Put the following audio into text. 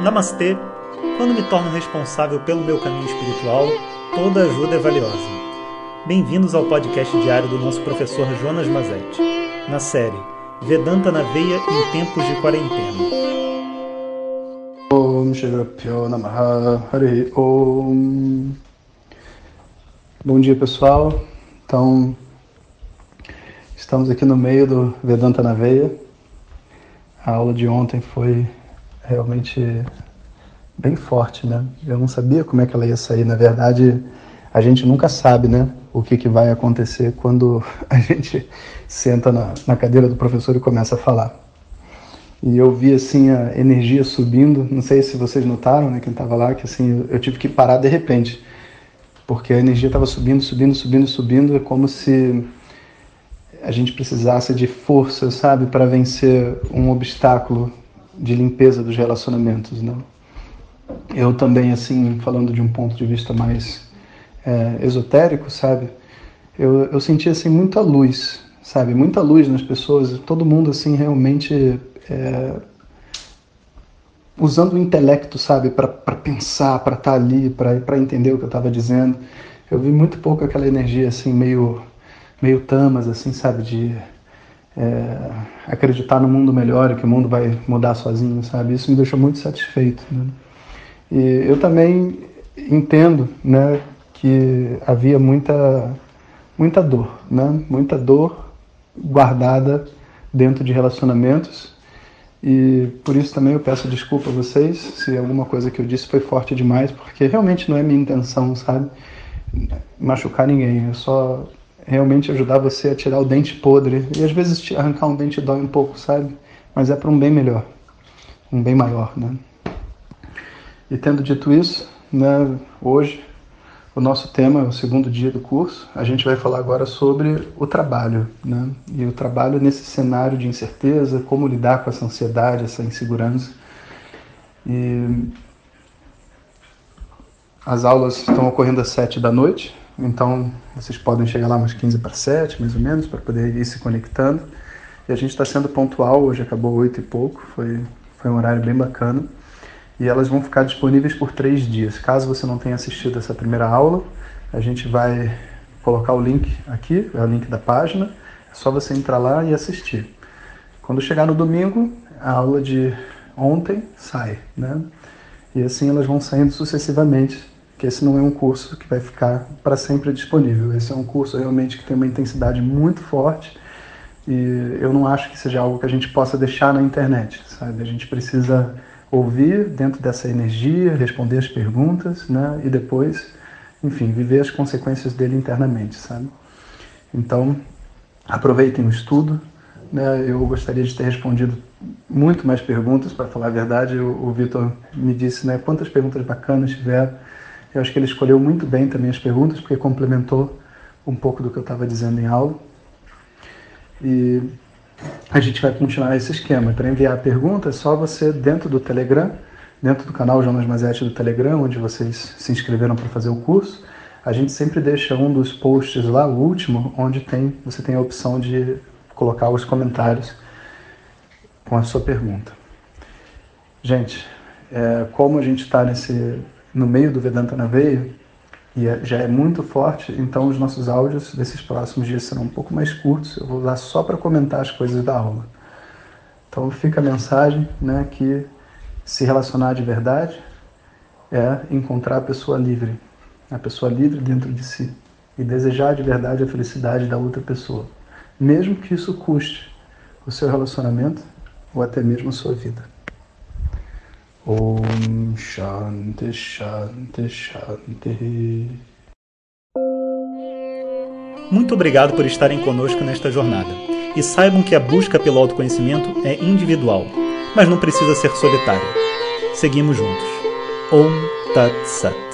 Namastê! Quando me torno responsável pelo meu caminho espiritual, toda ajuda é valiosa. Bem-vindos ao podcast diário do nosso professor Jonas Mazetti, na série Vedanta na Veia em Tempos de Quarentena. Bom dia pessoal, então estamos aqui no meio do Vedanta na Veia. A aula de ontem foi realmente bem forte, né? Eu não sabia como é que ela ia sair. Na verdade, a gente nunca sabe, né? O que, que vai acontecer quando a gente senta na, na cadeira do professor e começa a falar. E eu vi assim a energia subindo. Não sei se vocês notaram, né? Quem estava lá, que assim eu tive que parar de repente, porque a energia estava subindo, subindo, subindo, subindo. É como se a gente precisasse de força, sabe, para vencer um obstáculo de limpeza dos relacionamentos, né? Eu também, assim, falando de um ponto de vista mais é, esotérico, sabe? Eu, eu senti, assim, muita luz, sabe? Muita luz nas pessoas, todo mundo, assim, realmente é, usando o intelecto, sabe? Para pensar, para estar tá ali, para entender o que eu estava dizendo. Eu vi muito pouco aquela energia, assim, meio, meio tamas, assim, sabe? De é, acreditar no mundo melhor e que o mundo vai mudar sozinho, sabe? Isso me deixou muito satisfeito. Né? E eu também entendo, né, que havia muita muita dor, né? Muita dor guardada dentro de relacionamentos. E por isso também eu peço desculpa a vocês se alguma coisa que eu disse foi forte demais, porque realmente não é minha intenção, sabe? Machucar ninguém. Eu só realmente ajudar você a tirar o dente podre. E às vezes arrancar um dente dói um pouco, sabe? Mas é para um bem melhor, um bem maior, né? E tendo dito isso, né, hoje o nosso tema, o segundo dia do curso, a gente vai falar agora sobre o trabalho, né? E o trabalho nesse cenário de incerteza, como lidar com essa ansiedade, essa insegurança. E as aulas estão ocorrendo às sete da noite, então, vocês podem chegar lá umas 15 para 7, mais ou menos, para poder ir se conectando. E a gente está sendo pontual, hoje acabou 8 e pouco, foi, foi um horário bem bacana. E elas vão ficar disponíveis por três dias. Caso você não tenha assistido essa primeira aula, a gente vai colocar o link aqui, é o link da página. É só você entrar lá e assistir. Quando chegar no domingo, a aula de ontem sai, né? E assim elas vão saindo sucessivamente que esse não é um curso que vai ficar para sempre disponível. Esse é um curso realmente que tem uma intensidade muito forte e eu não acho que seja algo que a gente possa deixar na internet, sabe? A gente precisa ouvir dentro dessa energia, responder as perguntas, né? E depois, enfim, viver as consequências dele internamente, sabe? Então, aproveitem o estudo, né? Eu gostaria de ter respondido muito mais perguntas, para falar a verdade. O, o Vitor me disse, né? Quantas perguntas bacanas tiveram eu acho que ele escolheu muito bem também as perguntas, porque complementou um pouco do que eu estava dizendo em aula. E a gente vai continuar esse esquema. Para enviar a pergunta, é só você, dentro do Telegram, dentro do canal Jonas Mazete do Telegram, onde vocês se inscreveram para fazer o curso, a gente sempre deixa um dos posts lá, o último, onde tem, você tem a opção de colocar os comentários com a sua pergunta. Gente, é, como a gente está nesse no meio do Vedanta na veia, e é, já é muito forte, então os nossos áudios desses próximos dias serão um pouco mais curtos, eu vou usar só para comentar as coisas da aula. Então fica a mensagem né, que se relacionar de verdade é encontrar a pessoa livre, a pessoa livre dentro de si, e desejar de verdade a felicidade da outra pessoa, mesmo que isso custe o seu relacionamento ou até mesmo a sua vida. Om Shanti Shanti Shanti. Muito obrigado por estarem conosco nesta jornada. E saibam que a busca pelo autoconhecimento é individual, mas não precisa ser solitária. Seguimos juntos. Om Tat Sat.